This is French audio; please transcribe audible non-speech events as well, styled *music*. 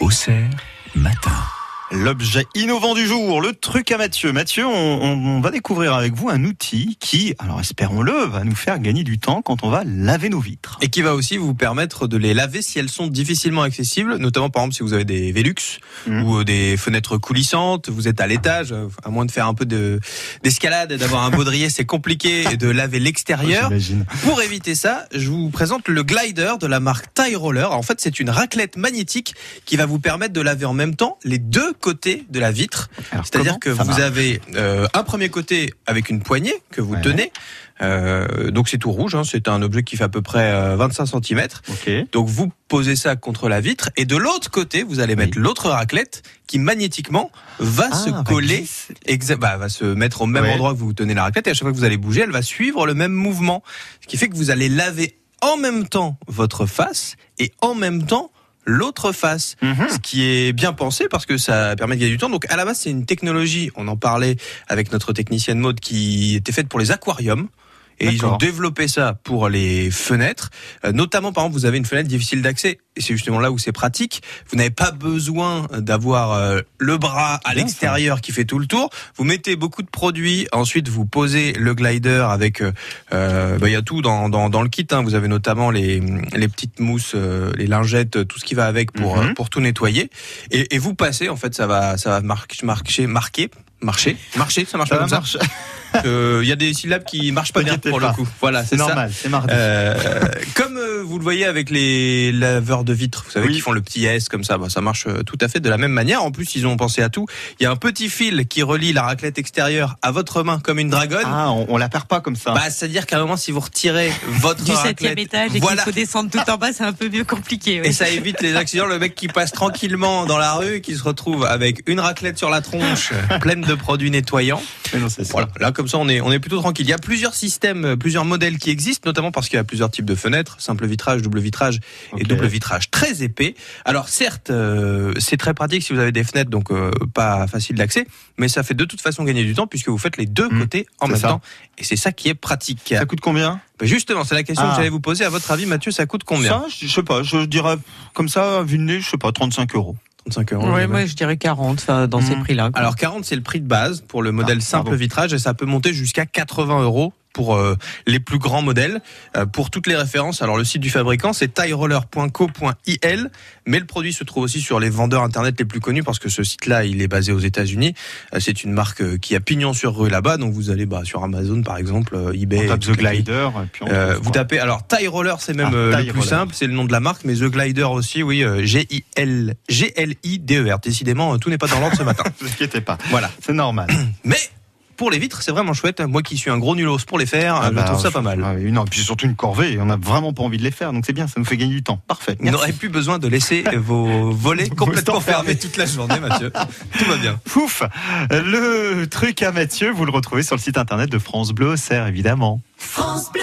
Auxerre, matin. L'objet innovant du jour, le truc à Mathieu. Mathieu, on, on va découvrir avec vous un outil qui, alors espérons-le, va nous faire gagner du temps quand on va laver nos vitres. Et qui va aussi vous permettre de les laver si elles sont difficilement accessibles, notamment par exemple si vous avez des Velux Mhm. ou euh, des fenêtres coulissantes, vous êtes à l'étage, euh, à moins de faire un peu de d'escalade et d'avoir un baudrier, c'est compliqué et de laver l'extérieur. J'imagine. Pour éviter ça, je vous présente le glider de la marque Tie Roller. En fait, c'est une raclette magnétique qui va vous permettre de laver en même temps les deux côtés de la vitre. C'est-à-dire que vous avez euh, un premier côté avec une poignée que vous Ouais. tenez. Euh, donc c'est tout rouge, hein, c'est un objet qui fait à peu près euh, 25 cm. Ok. Donc vous posez ça contre la vitre et de l'autre côté, vous allez mettre l'autre raclette qui magnétiquement va Ah, se va coller bah, va se mettre au même Ouais. endroit que vous tenez la raclette et à chaque fois que vous allez bouger, elle va suivre le même mouvement. Ce qui fait que vous allez laver en même temps votre face et en même temps l'autre face. Mhm. Ce qui est bien pensé parce que ça permet de gagner du temps. Donc à la base, c'est une technologie, on en parlait avec notre technicienne mode qui était faite pour les aquariums. Et ils ont développé ça pour les fenêtres, Euh, notamment par exemple vous avez une fenêtre difficile d'accès et c'est justement là où c'est pratique. Vous n'avez pas besoin d'avoir euh, le bras à l'extérieur qui fait tout le tour. Vous mettez beaucoup de produits, ensuite vous posez le glider avec, euh, euh, bah, il y a tout dans, dans, dans le kit. hein. Vous avez notamment les, les petites mousses, euh, les lingettes, tout ce qui va avec pour Mhm. pour tout nettoyer. Et, et vous passez en fait ça va ça va marcher marquer marcher marcher ça marche Ça pas comme ça. *laughs* marcher. Euh, Il y a des syllabes qui marchent pas bien pour pas. le coup. Voilà, C'est normal, c'est mardi. Comme euh, *laughs* vous le voyez avec les laveurs de vitres, vous savez, Oui. qui font le petit S comme ça, bah, ça marche euh, tout à fait de la même manière. En plus, ils ont pensé à tout. Il y a un petit fil qui relie la raclette extérieure à votre main comme une dragonne. Ah, on, on la perd pas comme ça. Bah, c'est-à-dire qu'à un moment, si vous retirez votre du raclette, septième étage et voilà. qu'il faut descendre tout en bas, c'est un peu mieux compliqué. Et ça évite les accidents. Le mec qui passe tranquillement dans la rue, qui se retrouve avec une raclette sur la tronche, pleine de produits nettoyants. Mais non, c'est ça. Voilà, là comme ça on est on est plutôt tranquille. Il y a plusieurs systèmes, plusieurs modèles qui existent, notamment parce qu'il y a plusieurs types de fenêtres, simple vitrage, double vitrage et double vitrage très épais. Alors certes, euh, c'est très pratique si vous avez des fenêtres, donc euh, pas facile d'accès, mais ça fait de toute façon gagner du temps puisque vous faites les deux Hmm, côtés en même ça. temps, et c'est ça qui est pratique. Ça coûte combien? Bah, Justement, c'est la question Ah. que j'allais vous poser. À votre avis, Mathieu, ça coûte combien? Ça, je je sais pas, je dirais comme ça, vu le nez, je sais pas, 35 euros. 35 euros. J'imagine. moi je dirais 40 enfin, dans ces Mhm. prix-là. Alors 40 c'est le prix de base pour le modèle Ah, simple pardon. vitrage et ça peut monter jusqu'à 80 euros pour euh, les plus grands modèles. Euh, pour toutes les références, alors le site du fabricant c'est tieroller.co.il, mais le produit se trouve aussi sur les vendeurs internet les plus connus parce que ce site-là il est basé aux États-Unis. Euh, c'est une marque qui a pignon sur rue là-bas, donc vous allez bah, sur Amazon par exemple, eBay. on tape The Glider, puis on euh, vous tapez alors Tie Roller c'est même Ah, le plus Roller. simple c'est le nom de la marque mais The Glider aussi oui G I L G L I D E R décidément tout n'est pas dans l'ordre ce matin *laughs* Ne vous inquiétez pas, voilà c'est normal. mais pour les vitres, c'est vraiment chouette. Moi qui suis un gros nulos pour les faire, Ah je bah, trouve ça je- pas mal. ah oui, non, puis c'est surtout une corvée, et on n'a vraiment pas envie de les faire, donc c'est bien, ça nous fait gagner du temps. Parfait. Vous n'aurez plus besoin de laisser vos *laughs* volets complètement fermés toute la journée, Mathieu. Tout va bien. Pouf Le truc à Mathieu, vous le retrouvez sur le site internet de France Bleu, Auxerre, évidemment. France Bleu.